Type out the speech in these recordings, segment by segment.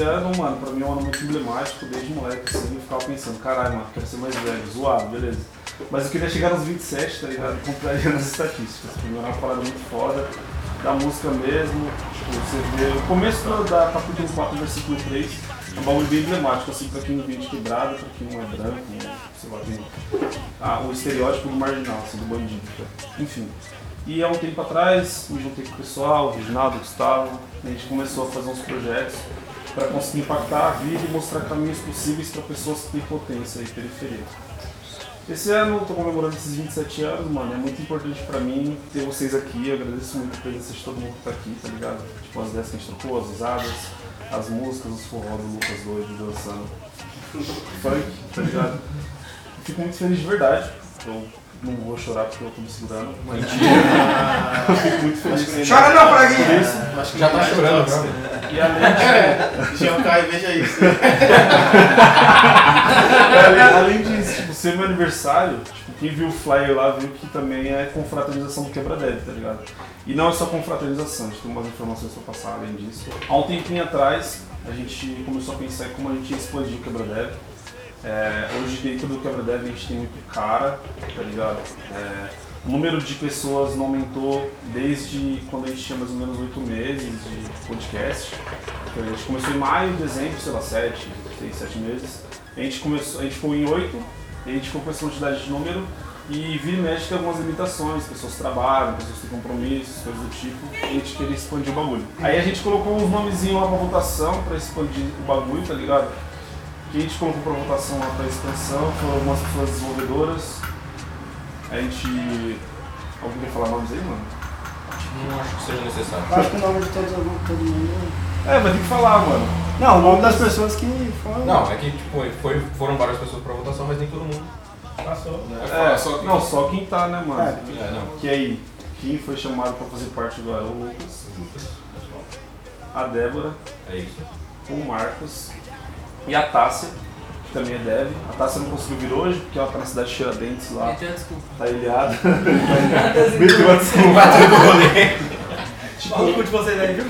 Ano, mano, pra mim é um ano muito emblemático, desde moleque, assim, eu ficava pensando, caralho, mano, quero ser mais velho, zoado, beleza. Mas eu queria chegar nos 27, tá ligado? Compraria nas estatísticas. Mim era uma parada muito foda, da música mesmo, tipo, você vê. O começo da, da capítulo 4, versículo 3, é um bagulho bem emblemático, assim, pra quem vem de quebrada, pra quem não é branco, sei lá, tem ah, o estereótipo do marginal, assim, do bandido. Tá? Enfim. E há um tempo atrás, me juntei com o pessoal, o Reginaldo, o Gustavo, a gente começou a fazer uns projetos para conseguir impactar a vida e mostrar caminhos possíveis para pessoas que têm potência e periferia. Esse ano eu tô comemorando esses 27 anos, mano. É muito importante pra mim ter vocês aqui. Eu agradeço muito a presença de todo mundo que tá aqui, tá ligado? Tipo, as ideias que a gente trocou, as usadas, as músicas, os forró do Lucas doido dançando. Funk, tá ligado? Fico muito feliz de verdade. Eu não vou chorar porque eu tô me segurando. Mas eu fico muito feliz. Chora não, Fraguinha! Acho que já tá chorando, já. E além de, Jean Caio, veja isso. além, além disso, tipo, ser meu aniversário, tipo, quem viu o flyer lá viu que também é confraternização do Quebra-Deve, tá ligado? E não é só confraternização, a gente tem umas informações pra passar além disso. Há um tempinho atrás, a gente começou a pensar em como a gente ia expandir o Quebra-Deve. É, hoje dentro do Quebra-Deve a gente tem muito cara, tá ligado? É, o número de pessoas não aumentou desde quando a gente tinha mais ou menos oito meses de podcast. Então, A gente começou em maio, dezembro, sei lá, sete, seis, sete meses. A gente, começou, a gente ficou em oito, a gente ficou com essa quantidade de número e vira e mexe tem algumas limitações, pessoas trabalham, pessoas têm compromissos, coisas do tipo, e a gente queria expandir o bagulho. Aí a gente colocou uns nomezinhos lá pra votação pra expandir o bagulho, tá ligado? Que a gente colocou pra votação lá pra expansão, foram algumas pessoas desenvolvedoras. A gente. Alguém quer falar nomes aí, mano? Não acho que seja necessário. Acho que o nome de todos, todo mundo. É, vai ter que falar, mano. Não, o nome das pessoas que foram. Não, é que tipo, foi, foram várias pessoas pra votação, mas nem todo mundo passou. Né? É, só que... não, só quem tá, né, mano? É. É, não. Que aí, quem foi chamado pra fazer parte agora? O Lucas, a Débora, É isso. o Marcos e a Tássia, que também é Dev. A Tássia não conseguiu vir hoje, porque ela tá na cidade de Tiradentes lá, Meteu a desculpa. tá ilhada. Meteu a desculpa. Maluco de vocês aí, viu?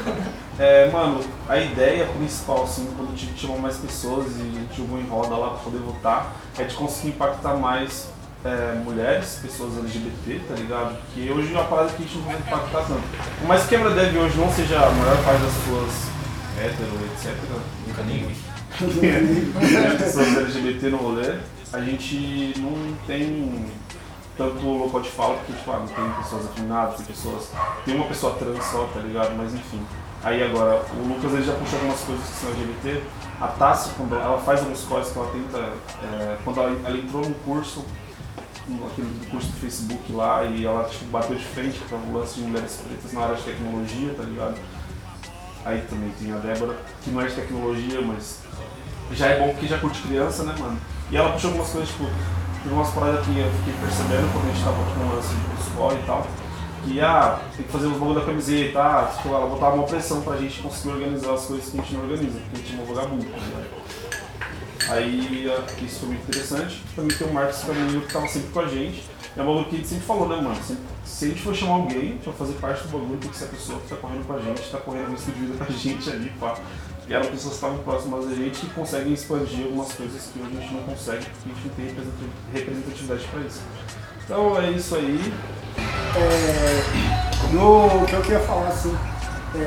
É, mano, a ideia principal, assim, quando a gente chamou mais pessoas e a gente jogou em roda lá pra poder votar, é de conseguir impactar mais é, mulheres, pessoas LGBT, tá ligado? Porque hoje é uma parada que a gente não vai impactar tanto. Por mais que quebra deve hoje não seja a maior parte das pessoas hétero, etc. Nunca nem vi. pessoas LGBT no rolê, a gente não tem tanto local de fala, porque tipo, ah, não tem pessoas afinadas, tem pessoas. Tem uma pessoa trans só, tá ligado? Mas enfim. Aí agora, o Lucas ele já puxou algumas coisas que são LGBT. A Tassi, quando ela faz alguns cortes que ela tenta. é, quando ela, ela entrou num curso, aquele curso do Facebook lá, e ela tipo, bateu de frente para o lance de mulheres pretas na área de tecnologia, tá ligado? Aí também tem a Débora, que não é de tecnologia, mas já é bom porque já curte criança, né, mano? E ela puxou algumas coisas, tipo, teve umas paradas que eu fiquei percebendo quando a gente tava com o lance de escola e tal. Que, ah, tem que fazer os bagulho da camiseta, ah, tipo, ela botava uma pressão pra gente conseguir organizar as coisas que a gente não organiza, porque a gente é um vagabundo, ligado? Aí ah, isso foi muito interessante. Também tem o Marcos Caminho que tava sempre com a gente. É um bagulho que sempre falou, né, mano? Se a gente for chamar alguém pra fazer parte do bagulho, tem que ser a pessoa que tá correndo com a gente, tá correndo risco de vida com a gente ali, pá. E eram pessoas que estavam próximas da gente e conseguem expandir algumas coisas que hoje a gente não consegue, porque a gente não tem representati- representatividade pra isso. Então é isso aí. É, no, o que eu queria falar assim, é,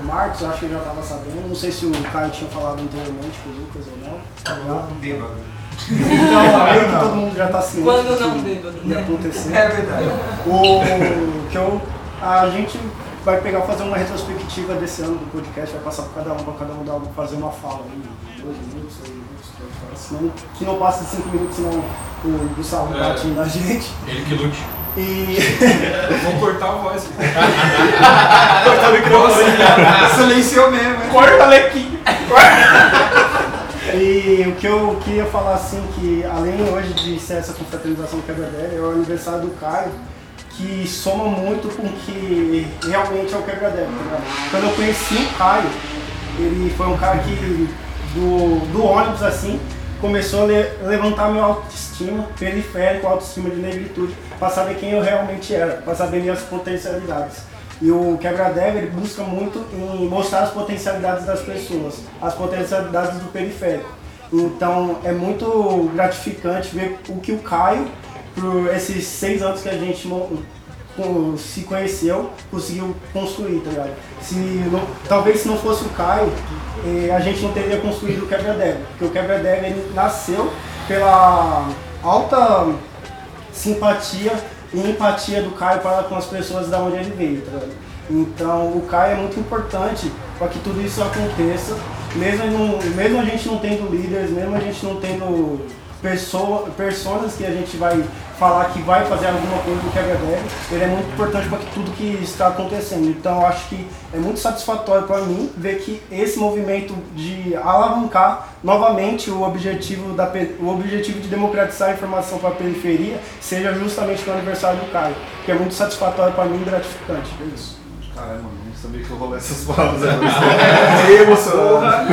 o Marcos, eu acho que ele já estava sabendo, não sei se o Caio tinha falado anteriormente com o Lucas ou não. Tá ligado? Então, meio que todo mundo já está ciente Quando não bêbado, ia né? acontecer. É verdade. O que eu, a gente vai pegar fazer uma retrospectiva desse ano do podcast, vai passar para cada um, para cada um dar, fazer uma fala aí, de dois minutos, três minutos, três horas, senão, que não passe de cinco minutos, senão o Gustavo É. bate na gente. Ele que lute. E Vou cortar a voz. Silenciou mesmo, né? Corta, Lequinho! E o que eu queria falar assim, que além hoje de ser essa confraternização quebra-deve, é o aniversário do Caio, que soma muito com o que realmente é o tá ligado? Quando eu conheci o Caio, ele foi um cara que do, do ônibus assim, começou a le- levantar minha autoestima, periférico, autoestima de negritude, para saber quem eu realmente era, para saber minhas potencialidades. E o quebra-deve ele busca muito em mostrar as potencialidades das pessoas, as potencialidades do periférico. Então é muito gratificante ver o que o Caio, por esses seis anos que a gente se conheceu, conseguiu construir, tá ligado? Se não- talvez se não fosse o Caio, eh, a gente não teria construído o quebra-deve, porque o quebra-deve ele nasceu pela alta simpatia e empatia do Caio para com as pessoas da onde ele veio, tá ligado? Então o Caio é muito importante para que tudo isso aconteça, mesmo, mesmo a gente não tendo líderes, mesmo a gente não tendo pessoa, personas que a gente vai falar que vai fazer alguma coisa do quebra-deve, ele é muito importante para que tudo que está acontecendo. Então eu acho que é muito satisfatório para mim ver que esse movimento de alavancar novamente o objetivo, da, o objetivo de democratizar a informação para a periferia seja justamente no aniversário do Caio, que é muito satisfatório para mim e gratificante. É isso. Caralho, mano, não sabia que eu rolei essas palavras. Fiquei emocionado.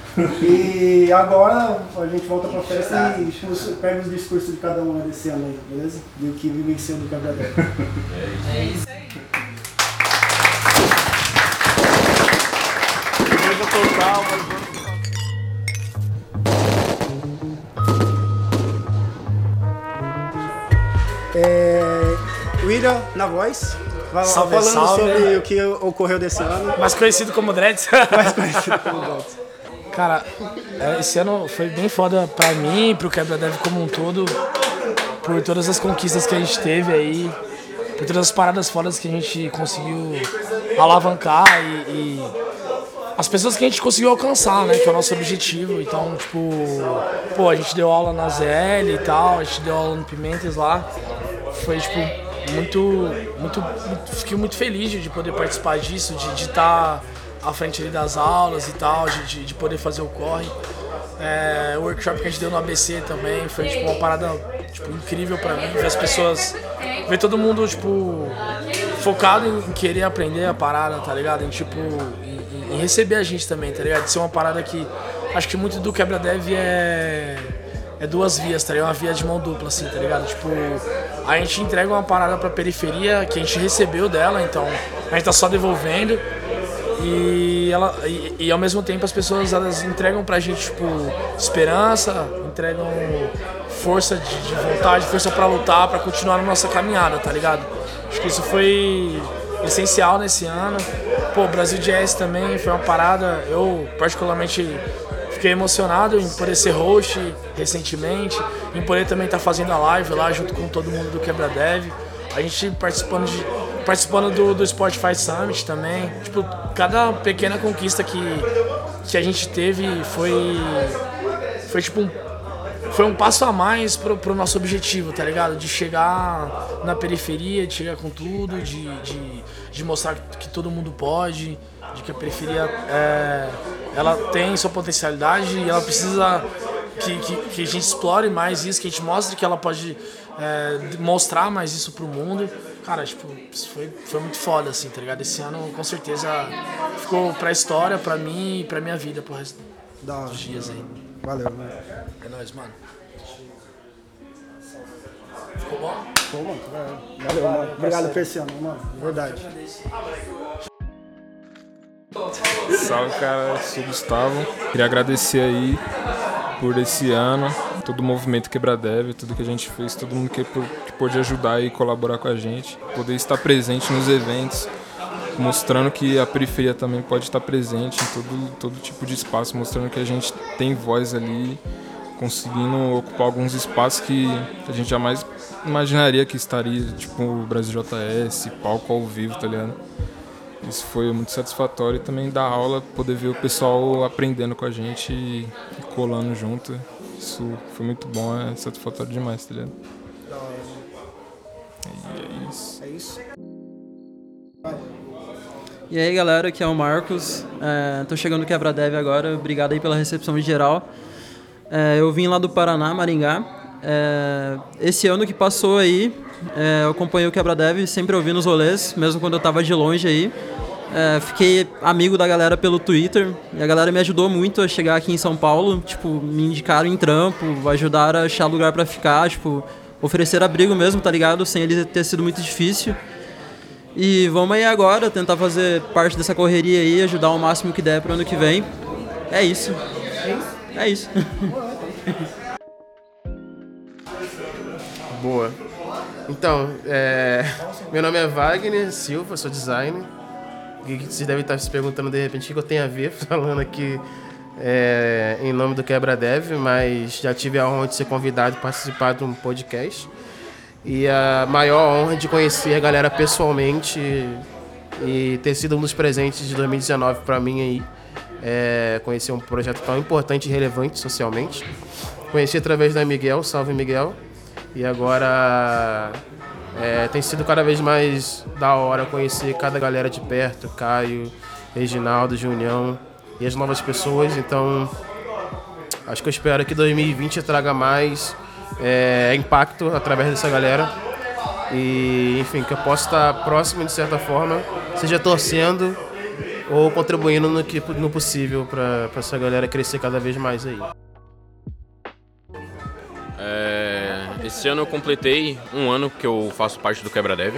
E agora a gente volta pra festa e pega os discursos de cada um desse ano aí, beleza? Do que vivenciou do quebra-deve. É isso aí. Total, mas É, William na voz, Salve, falando salve. sobre o que ocorreu desse ano. Mais conhecido como Dreads. Mais conhecido como Dots. Cara, é, esse ano foi bem foda pra mim, pro Quebra Dev como um todo, por todas as conquistas que a gente teve aí, por todas as paradas fodas que a gente conseguiu alavancar e, e as pessoas que a gente conseguiu alcançar, né, que é o nosso objetivo. Então, tipo, pô, a gente deu aula na ZL e tal, a gente deu aula no Pimentes lá. Foi, tipo, muito, muito, muito- fiquei muito feliz de poder participar disso, de estar à frente ali das aulas e tal, de, de, de poder fazer o corre. É, o workshop que a gente deu no ABC também foi tipo, uma parada tipo, incrível pra mim, ver as pessoas, ver todo mundo tipo, focado em querer aprender a parada, tá ligado? Em, tipo, em, em receber a gente também, tá ligado? De ser uma parada que acho que muito do quebra-dev é é duas vias, tá ligado? Uma via de mão dupla, assim, tá ligado? Tipo, a gente entrega uma parada pra periferia que a gente recebeu dela, então a gente tá só devolvendo. E, ela, e, e ao mesmo tempo as pessoas elas entregam pra gente, tipo, esperança, entregam força de, de vontade, força pra lutar, pra continuar na nossa caminhada, tá ligado? Acho que isso foi essencial nesse ano. Pô, Brasil Jazz também foi uma parada, eu particularmente Fiquei emocionado em poder ser host recentemente, em poder também estar fazendo a live lá junto com todo mundo do Quebra Dev. A gente participando, de, participando do, do Spotify Summit também. Tipo, cada pequena conquista que, que a gente teve foi, foi tipo um, foi um passo a mais pro, pro nosso objetivo, tá ligado? De chegar na periferia, de chegar com tudo, de, de, de mostrar que todo mundo pode, de que a periferia é, ela tem sua potencialidade e ela precisa que, que, que a gente explore mais isso, que a gente mostre que ela pode é, mostrar mais isso pro mundo. Cara, tipo, foi, foi muito foda, assim, tá ligado? Esse ano, com certeza, ficou pra história, pra mim e pra minha vida, pro resto Da dos dias aí. Valeu, mano. É nóis, mano. Ficou bom? Pô, mano, valeu, mano. Obrigado por esse ano, mano. Verdade. Salve, cara. Eu sou o Gustavo. Queria agradecer aí por esse ano, todo o movimento Quebradev, tudo que a gente fez, todo mundo que, que pôde ajudar e colaborar com a gente. Poder estar presente nos eventos, mostrando que a periferia também pode estar presente em todo, todo tipo de espaço, mostrando que a gente tem voz ali, conseguindo ocupar alguns espaços que a gente jamais imaginaria que estaria, tipo o Brasil JS, palco ao vivo, tá ligado? Isso foi muito satisfatório e também dar aula, poder ver o pessoal aprendendo com a gente e colando junto. Isso foi muito bom, é satisfatório demais, tá ligado? E é isso. É isso. E aí galera, aqui é o Marcos. É, tô chegando no Quebra Dev agora. Obrigado aí pela recepção em geral. É, eu vim lá do Paraná, Maringá. É, esse ano que passou aí, é, eu acompanhei o Quebra Dev, sempre ouvindo os rolês, mesmo quando eu tava de longe aí. É, fiquei amigo da galera pelo Twitter e a galera me ajudou muito a chegar aqui em São Paulo. Tipo, me indicaram em trampo, ajudaram a achar lugar para ficar, tipo, oferecer abrigo mesmo, tá ligado? Sem ele ter sido muito difícil. E vamos aí agora tentar fazer parte dessa correria aí, ajudar o máximo que der pro ano que vem. É isso. É isso. Boa. Então, é... meu nome é Wagner Silva, sou designer. E vocês devem estar se perguntando de repente o que eu tenho a ver falando aqui é, em nome do Quebra Dev, mas já tive a honra de ser convidado a participar de um podcast. E a maior honra de conhecer a galera pessoalmente e ter sido um dos presentes de 2019 para mim aí. É, conhecer um projeto tão importante e relevante socialmente. Conheci através da Miguel, salve Miguel. E agora é, tem sido cada vez mais da hora conhecer cada galera de perto, Caio, Reginaldo, Junião e as novas pessoas. Então, acho que eu espero que 2020 traga mais é, impacto através dessa galera. E, enfim, que eu possa estar próximo de certa forma, seja torcendo ou contribuindo no, que, no possível para essa galera crescer cada vez mais aí. Esse ano eu completei um ano que eu faço parte do Quebra Dev.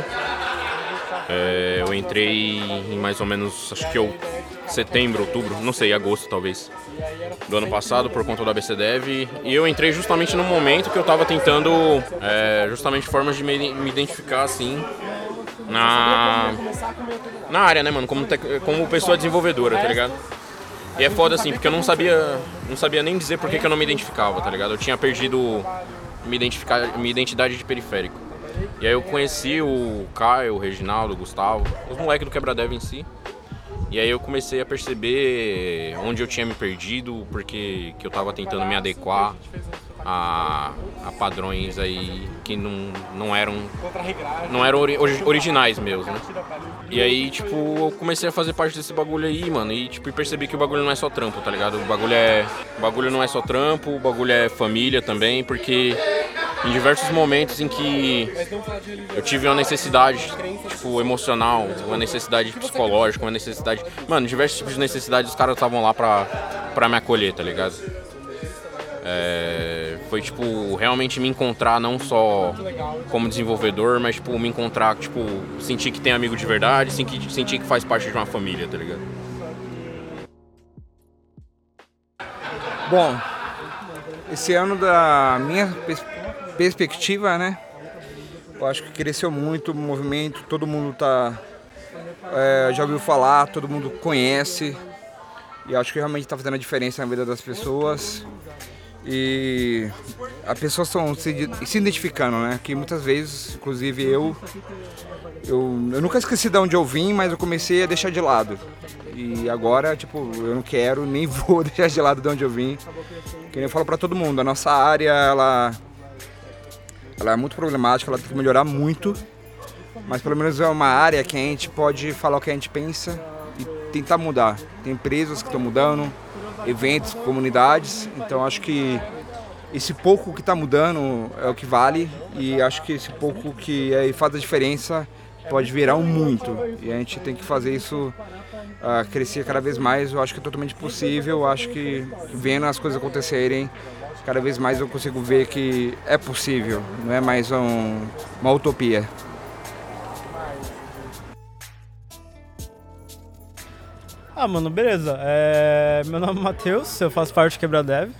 É, eu entrei em mais ou menos, acho que eu, setembro, outubro, não sei, agosto talvez, do ano passado por conta do ABC Dev. E eu entrei justamente no momento que eu estava tentando, é, justamente formas de me, me identificar assim na, na área, né, mano? Como, tec, como pessoa desenvolvedora, tá ligado? E é foda assim, porque eu não sabia, não sabia nem dizer por que, que eu não me identificava, tá ligado? Eu tinha perdido me identificar, minha identidade de periférico. E aí eu conheci o Caio, o Reginaldo, o Gustavo, os moleques do Quebradev em si. E aí eu comecei a perceber onde eu tinha me perdido, porque que eu tava tentando me adequar a, a padrões aí que não, não eram não eram ori originais meus, né? E aí, tipo, eu comecei a fazer parte desse bagulho aí, mano, e tipo, percebi que o bagulho não é só trampo, tá ligado? O bagulho é o bagulho não é só trampo, o bagulho é família também, porque em diversos momentos em que eu tive uma necessidade, tipo, emocional, uma necessidade psicológica, uma necessidade. Mano, diversos tipos de necessidades, os caras estavam lá pra, pra me acolher, tá ligado? É, foi, tipo, realmente me encontrar não só como desenvolvedor, mas, tipo, me encontrar, tipo, sentir que tem amigo de verdade, sentir, que faz parte de uma família, tá ligado? Bom, esse ano da minha perspectiva, né? Eu acho que cresceu muito o movimento, todo mundo tá. É, já ouviu falar, todo mundo conhece. E acho que realmente está fazendo a diferença na vida das pessoas. E as pessoas estão se, se, identificando, né? Que muitas vezes, inclusive eu, eu, eu nunca esqueci de onde eu vim, mas eu comecei a deixar de lado. E agora, tipo, eu não quero nem vou deixar de lado de onde eu vim. Que eu falo para todo mundo, a nossa área, ela ela é muito problemática, ela tem que melhorar muito, mas pelo menos é uma área que a gente pode falar o que a gente pensa e tentar mudar. Tem empresas que estão mudando, eventos, comunidades, então acho que esse pouco que está mudando é o que vale e acho que esse pouco que aí faz a diferença pode virar um muito e a gente tem que fazer isso uh, crescer cada vez mais. Eu acho que é totalmente possível. Eu acho que vendo as coisas acontecerem cada vez mais eu consigo ver que é possível, não é mais um, uma utopia. Ah, mano, beleza. É... Meu nome é Matheus, eu faço parte do Quebradev.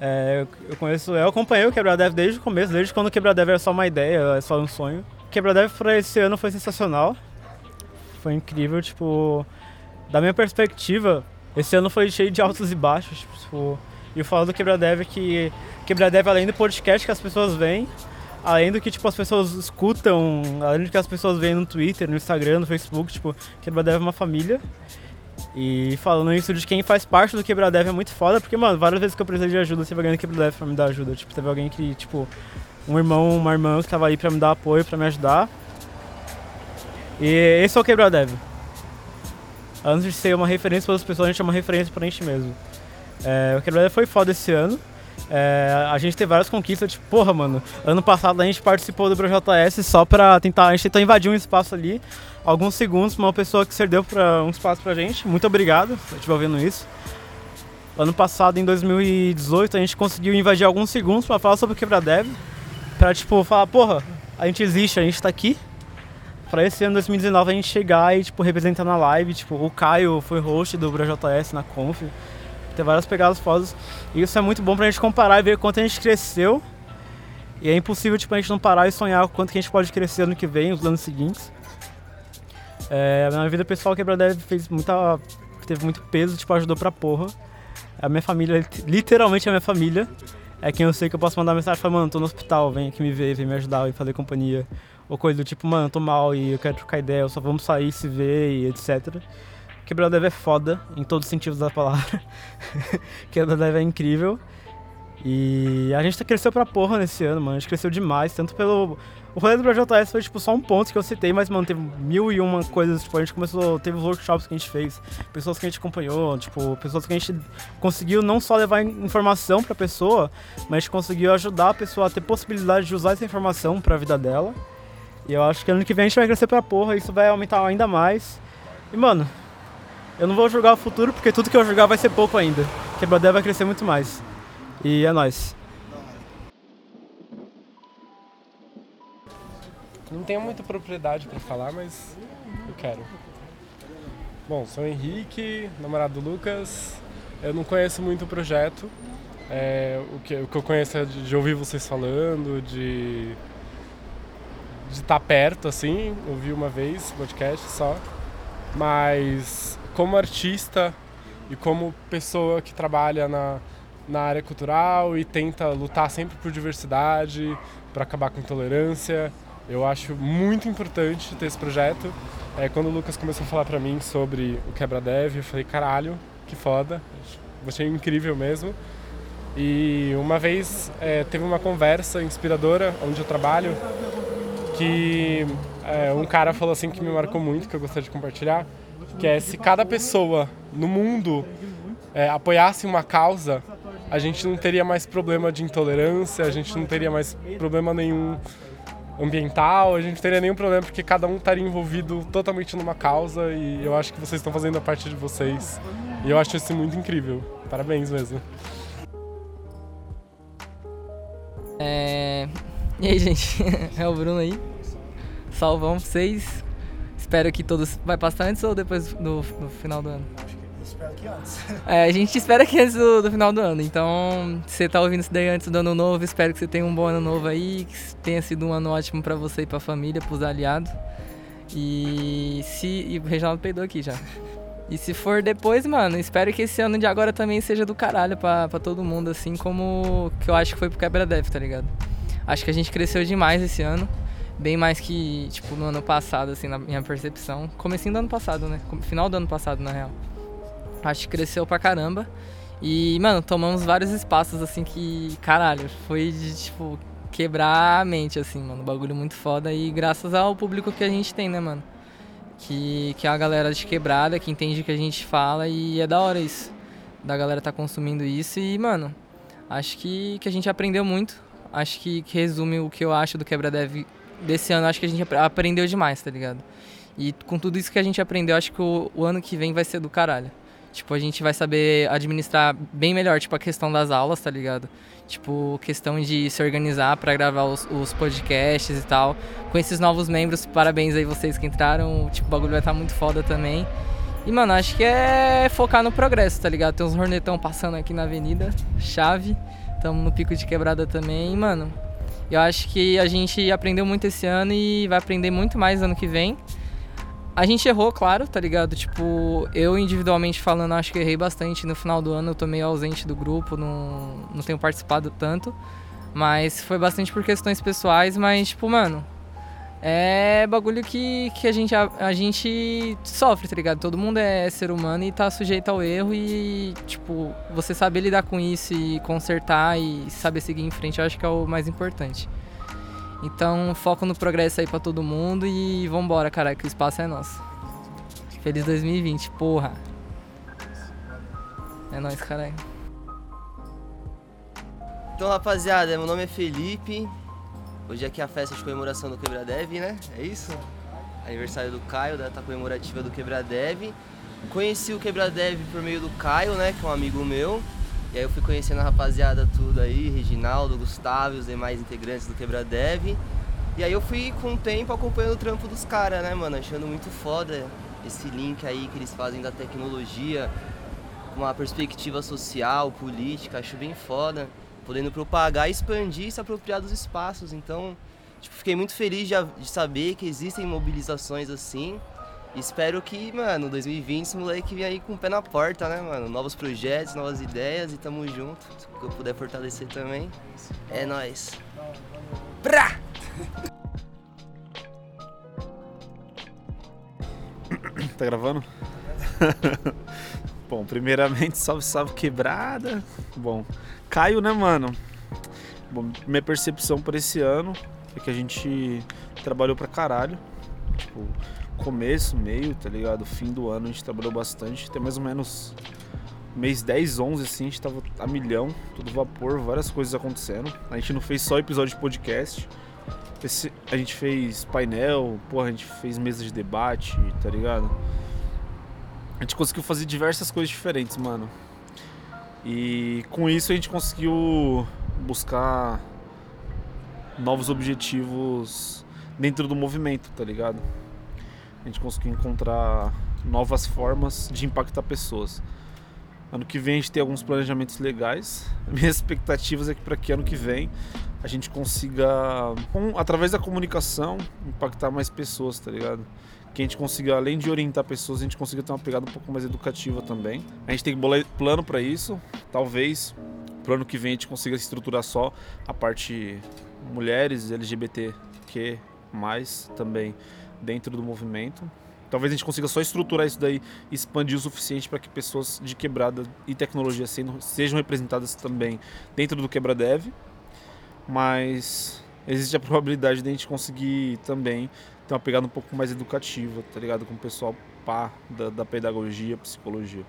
É, eu conheço, eu acompanhei o Quebradev desde o começo, desde quando o Quebradev era só uma ideia, é só um sonho. Quebradev para esse ano foi sensacional. Foi incrível, tipo, da minha perspectiva, esse ano foi cheio de altos e baixos, tipo, e o falo do Quebradev é que Quebradev, além do podcast que as pessoas veem, além do que tipo, as pessoas escutam, além do que as pessoas veem no Twitter, no Instagram, no Facebook, tipo, Quebradev é uma família. E falando isso de quem faz parte do Quebradev é muito foda, porque, mano, várias vezes que eu precisei de ajuda, teve alguém do Quebradev pra me dar ajuda. Tipo, teve alguém que, tipo, um irmão, uma irmã que tava aí pra me dar apoio, pra me ajudar. E esse é o Quebradev. Antes de ser uma referência para as pessoas, a gente é uma referência para a gente mesmo. É, o Quebrada foi foda esse ano. É, a gente teve várias conquistas, tipo, porra, mano. Ano passado a gente participou do ProJS só pra tentar. A gente tentou invadir um espaço ali, alguns segundos, uma pessoa que cedeu pra, um espaço pra gente. Muito obrigado se estiver ouvindo isso. Ano passado, em 2018, a gente conseguiu invadir alguns segundos pra falar sobre o Quebradev. Pra, tipo, falar, porra, a gente existe, a gente tá aqui. Pra esse ano 2019 a gente chegar e, tipo, representar na live. Tipo, o Caio foi host do ProJS na Conf. Tem várias pegadas fodas. E isso é muito bom pra gente comparar e ver quanto a gente cresceu. E é impossível tipo, a gente não parar e sonhar o quanto que a gente pode crescer ano que vem, os anos seguintes. É, na vida pessoal, o Quebradev fez muita. teve muito peso, tipo, ajudou pra porra. A minha família, literalmente a minha família, é quem eu sei que eu posso mandar mensagem falar, mano, tô no hospital, vem aqui me ver, vem me ajudar e fazer companhia. Ou coisa do tipo, mano, tô mal e eu quero trocar ideia, só vamos sair, se ver e etc. Quebrada é foda, em todos os sentidos da palavra. Quebrada é incrível. E a gente cresceu pra porra nesse ano, mano. A gente cresceu demais, tanto pelo. O rolê do BJS foi tipo só um ponto que eu citei, mas, mano, teve mil e uma coisas. Tipo, a gente começou. Teve workshops que a gente fez, pessoas que a gente acompanhou, tipo, pessoas que a gente conseguiu não só levar informação pra pessoa, mas a gente conseguiu ajudar a pessoa a ter possibilidade de usar essa informação pra vida dela. E eu acho que ano que vem a gente vai crescer pra porra, isso vai aumentar ainda mais. E, mano, eu não vou jogar o futuro porque tudo que eu jogar vai ser pouco ainda. Quebradeira vai crescer muito mais. E é nóis. Não tenho muita propriedade para falar, mas eu quero. Bom, sou Henrique, namorado do Lucas. Eu não conheço muito o projeto. É, o, que, o que eu conheço é de, de ouvir vocês falando, de de estar tá perto, assim. Ouvi uma vez podcast só. Mas como artista e como pessoa que trabalha na, na área cultural e tenta lutar sempre por diversidade, para acabar com intolerância. Eu acho muito importante ter esse projeto. É, quando o Lucas começou a falar para mim sobre o Quebra Dev, eu falei, caralho, que foda. Achei incrível mesmo. E uma vez é, teve uma conversa inspiradora onde eu trabalho que é, um cara falou assim que me marcou muito, que eu gostaria de compartilhar, que é se cada pessoa no mundo é, apoiasse uma causa, a gente não teria mais problema de intolerância, a gente não teria mais problema nenhum ambiental, a gente não teria nenhum problema porque cada um estaria envolvido totalmente numa causa e eu acho que vocês estão fazendo a parte de vocês. E eu acho isso muito incrível. Parabéns mesmo. É... E aí, gente? É o Bruno aí. Salvão pra vocês. Espero que todos. Vai passar antes ou depois do, do final do ano? Espero que antes. É, a gente espera que antes do, do, final do ano. Então, se você tá ouvindo isso daí antes do ano novo, espero que você tenha um bom ano novo aí, que tenha sido um ano ótimo para você e pra família, pros aliados. E se. E o Reginaldo peidou aqui já. E se for depois, mano, espero que esse ano de agora também seja do caralho pra, pra todo mundo, assim como que eu acho que foi pro Quebra Dev, tá ligado? Acho que a gente cresceu demais esse ano bem mais que, tipo, no ano passado, assim, na minha percepção. Comecinho do ano passado, né? Final do ano passado, na real. Acho que cresceu pra caramba. E, mano, tomamos vários espaços, assim, que, caralho, foi de, tipo, quebrar a mente, assim, mano. Bagulho muito foda. E graças ao público que a gente tem, né, mano? Que, que é a galera de quebrada, que entende o que a gente fala e é da hora isso. Da galera tá consumindo isso e, mano, acho que, que a gente aprendeu muito. Acho que, que resume o que eu acho do Quebra Dev desse ano, acho que a gente aprendeu demais, tá ligado? E com tudo isso que a gente aprendeu, acho que o, o, ano que vem vai ser do caralho. Tipo, a gente vai saber administrar bem melhor, tipo, a questão das aulas, tá ligado? Tipo, questão de se organizar para gravar os, os, podcasts e tal. Com esses novos membros, parabéns aí vocês que entraram. Tipo, o bagulho vai estar tá muito foda também. E, mano, acho que é focar no progresso, tá ligado? Tem uns hornetão passando aqui na avenida, chave. Tamo no pico de quebrada também. E, mano, eu acho que a gente aprendeu muito esse ano e vai aprender muito mais ano que vem. A gente errou, claro, tá ligado? Tipo, eu individualmente falando, acho que errei bastante. No final do ano eu tô meio ausente do grupo, não, não tenho participado tanto. Mas foi bastante por questões pessoais, mas, tipo, mano, é bagulho que, que a, gente, a, a, gente sofre, tá ligado? Todo mundo é ser humano e tá sujeito ao erro e, tipo, você saber lidar com isso e consertar e saber seguir em frente, eu acho que é o mais importante. Então, foco no progresso aí pra todo mundo e vambora, cara, que o espaço é nosso. Feliz 2020, porra. É nóis, caralho. Então, rapaziada, meu nome é Felipe. Hoje aqui é a festa de comemoração do Quebradev, né? É isso? Aniversário do Caio, data comemorativa do Quebradev. Conheci o Quebradev por meio do Caio, né? Que é um amigo meu. E aí eu fui conhecendo a rapaziada tudo aí, Reginaldo, Gustavo os demais integrantes do Quebradev. E aí eu fui com o tempo acompanhando o trampo dos caras, né, mano? Achando muito foda esse link aí que eles fazem da tecnologia, uma perspectiva social, política, acho bem foda. Podendo propagar, expandir e se apropriar dos espaços. Então, tipo, fiquei muito feliz de, de saber que existem mobilizações assim. Espero que, mano, 2020 esse moleque venha aí com o pé na porta, né, mano? Novos projetos, novas ideias e tamo junto. Se eu puder fortalecer também, é nóis. Pra! Tá gravando? Bom, primeiramente, salve, salve quebrada. Bom, Caio, né, mano? Bom, minha percepção para esse ano é que a gente trabalhou pra caralho. Tipo, começo, meio, tá ligado? Fim do ano a gente trabalhou bastante. Tem mais ou menos mês 10, 11, assim, a gente tava a milhão, tudo vapor, várias coisas acontecendo. A gente não fez só episódio de podcast. Esse, a gente fez painel, porra, a gente fez mesa de debate, tá ligado? A gente conseguiu fazer diversas coisas diferentes, mano. E com isso a gente conseguiu buscar novos objetivos dentro do movimento, tá ligado? A gente conseguiu encontrar novas formas de impactar pessoas. Ano que vem a gente tem alguns planejamentos legais. Minhas expectativas é que para que ano que vem a gente consiga, através da comunicação, impactar mais pessoas, tá ligado? Que a gente consiga, além de orientar pessoas, a gente consiga ter uma pegada um pouco mais educativa também. A gente tem que bolar plano para isso. Talvez pro ano que vem a gente consiga estruturar só a parte mulheres, LGBTQ, mais também dentro do movimento. Talvez a gente consiga só estruturar isso daí expandir o suficiente para que pessoas de quebrada e tecnologia sejam representadas também dentro do quebradev. Mas existe a probabilidade de a gente conseguir também uma pegada um pouco mais educativa, tá ligado? Com o pessoal pá da, da pedagogia, psicologia.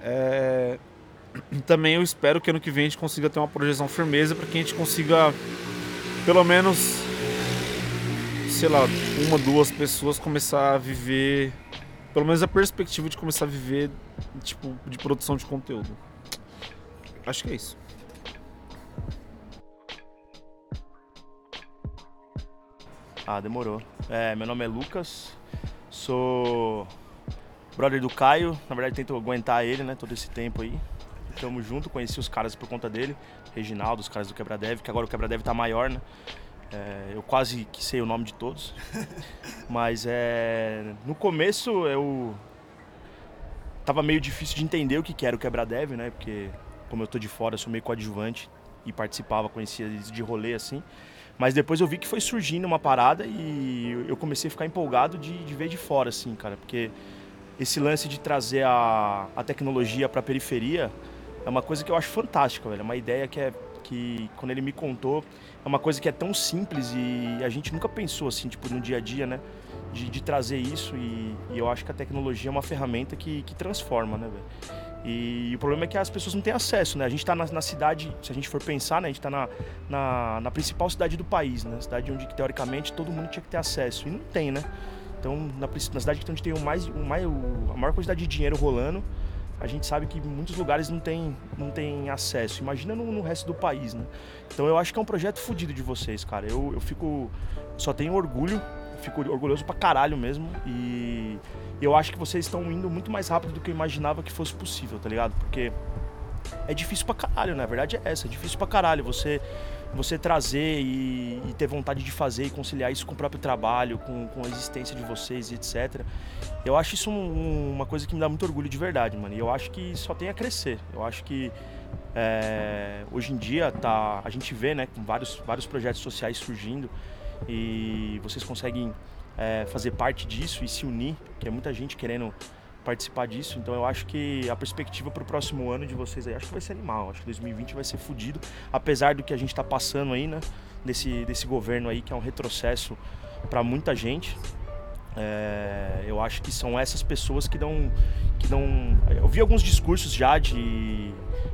É... Também eu espero que ano que vem a gente consiga ter uma projeção firmeza para que a gente consiga, pelo menos, sei lá, uma, duas pessoas começar a viver, pelo menos a perspectiva de começar a viver, tipo, de produção de conteúdo. Acho que é isso. Ah, demorou. É, meu nome é Lucas, sou brother do Caio, na verdade tento aguentar ele, né, todo esse tempo aí. Tamo junto, conheci os caras por conta dele, Reginaldo, os caras do Quebradev, que agora o Quebradev tá maior, né. É, eu quase que sei o nome de todos. Mas é, no começo eu tava meio difícil de entender o que era o Quebradev, né, porque como eu tô de fora, sou meio coadjuvante e participava, conhecia eles de rolê assim. Mas depois eu vi que foi surgindo uma parada e eu comecei a ficar empolgado de, de ver de fora, assim, cara. Porque esse lance de trazer a, a tecnologia para a periferia é uma coisa que eu acho fantástica, velho. É uma ideia que é que quando ele me contou é uma coisa que é tão simples e a gente nunca pensou assim, tipo, no dia a dia, né? De, de trazer isso e, e, eu acho que a tecnologia é uma ferramenta que, que transforma, né, velho? E o problema é que as pessoas não têm acesso, né? A gente está na, na, cidade, se a gente for pensar, né? A gente está na, na, na, principal cidade do país, né? Cidade onde, teoricamente, todo mundo tinha que ter acesso. E não tem, né? Então, na, na cidade onde tem o mais, o mais, a maior quantidade de dinheiro rolando, a gente sabe que muitos lugares não tem, não tem acesso. Imagina no, no resto do país, né? Então, eu acho que é um projeto fodido de vocês, cara. Eu, eu fico... Só tenho orgulho fico orgulhoso pra caralho mesmo. E eu acho que vocês estão indo muito mais rápido do que eu imaginava que fosse possível, tá ligado? Porque é difícil pra caralho, né? A verdade é essa, é difícil pra caralho você, você trazer e, e ter vontade de fazer e conciliar isso com o próprio trabalho, com, com a existência de vocês e etc. Eu acho isso um, uma coisa que me dá muito orgulho de verdade, mano. E eu acho que só tem a crescer. Eu acho que é, hoje em dia tá, a gente vê, né, com vários, vários projetos sociais surgindo e vocês conseguem é, fazer parte disso e se unir, que é muita gente querendo participar disso. Então eu acho que a perspectiva para o próximo ano de vocês aí, acho que vai ser animal. Acho que 2020 vai ser fodido, apesar do que a gente está passando aí, né? Desse, desse governo aí, que é um retrocesso para muita gente. É, eu acho que são essas pessoas que dão, que dão. Eu vi alguns discursos já de.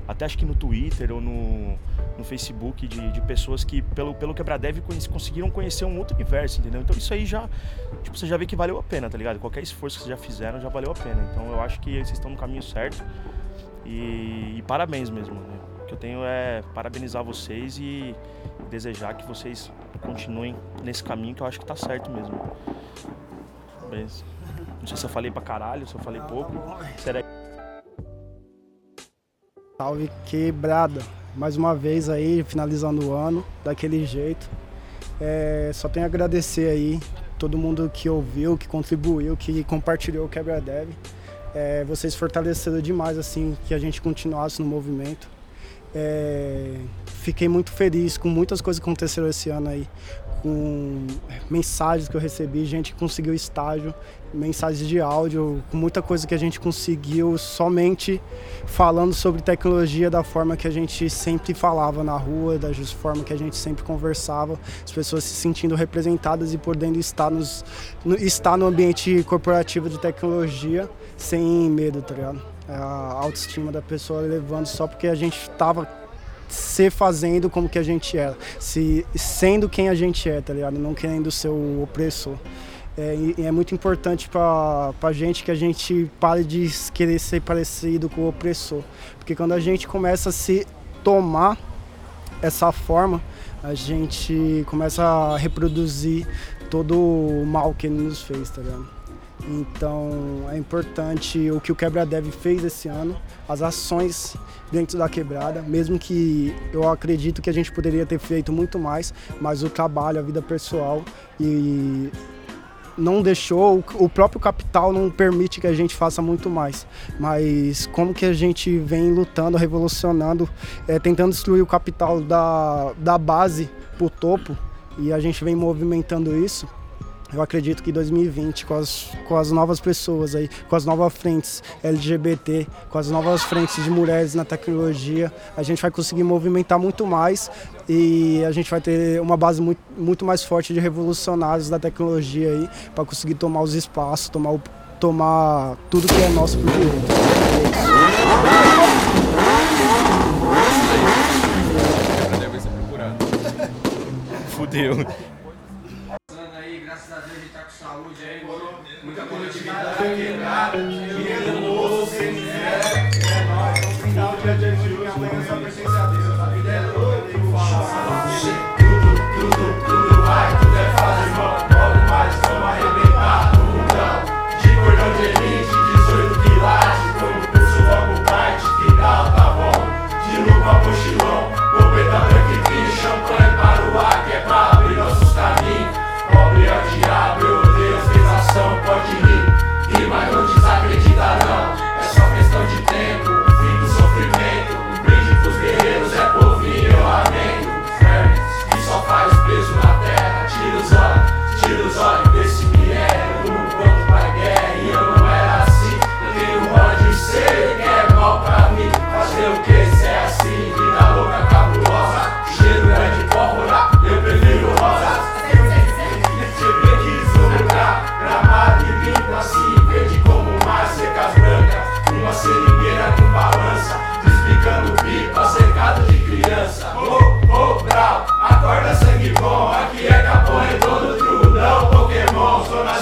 Até acho que no Twitter ou no, no Facebook de, de pessoas que, pelo, pelo Quebradev, conseguiram conhecer um outro universo, entendeu? Então isso aí já. Tipo, você já vê que valeu a pena, tá ligado? Qualquer esforço que vocês já fizeram já valeu a pena. Então eu acho que vocês estão no caminho certo. E, e parabéns mesmo. Né? O que eu tenho é parabenizar vocês e, desejar que vocês continuem nesse caminho que eu acho que tá certo mesmo. Mas, não sei se eu falei pra caralho, se eu falei pouco. Será Salve quebrada. Mais uma vez aí, finalizando o ano, daquele jeito. É, só tenho a agradecer aí todo mundo que ouviu, que contribuiu, que compartilhou o Quebra Dev. É, vocês fortaleceram demais assim que a gente continuasse no movimento. É, fiquei muito feliz com muitas coisas que aconteceram esse ano aí, com mensagens que eu recebi, gente que conseguiu estágio, mensagens de áudio, com muita coisa que a gente conseguiu somente falando sobre tecnologia da forma que a gente sempre falava na rua, da forma que a gente sempre conversava, as pessoas se sentindo representadas e podendo estar, nos, no, estar no ambiente corporativo de tecnologia sem medo, tá ligado? A autoestima da pessoa levando só porque a gente estava se fazendo como que a gente é, se sendo quem a gente é, tá ligado? Não querendo ser o opressor. É, e é muito importante para a gente que a gente pare de querer ser parecido com o opressor. Porque quando a gente começa a se tomar essa forma, a gente começa a reproduzir todo o mal que ele nos fez, tá ligado? Então é importante o que o Quebra Dev fez esse ano, as ações dentro da quebrada, mesmo que eu acredito que a gente poderia ter feito muito mais, mas o trabalho, a vida pessoal e não deixou, o próprio capital não permite que a gente faça muito mais. Mas como que a gente vem lutando, revolucionando, é, tentando destruir o capital da, da base para o topo, e a gente vem movimentando isso, eu acredito que 2020, com as, com as novas pessoas aí, com as novas frentes LGBT, com as novas frentes de mulheres na tecnologia, a gente vai conseguir movimentar muito mais e a gente vai ter uma base muito, muito mais forte de revolucionários da tecnologia aí, para conseguir tomar os espaços, tomar, o, tomar tudo que é nosso por direito. Fudeu. Graças a Deus a gente tá com saúde aí, muita produtividade dinheiro no sem é nóis, no final de precisa Bolsonaro.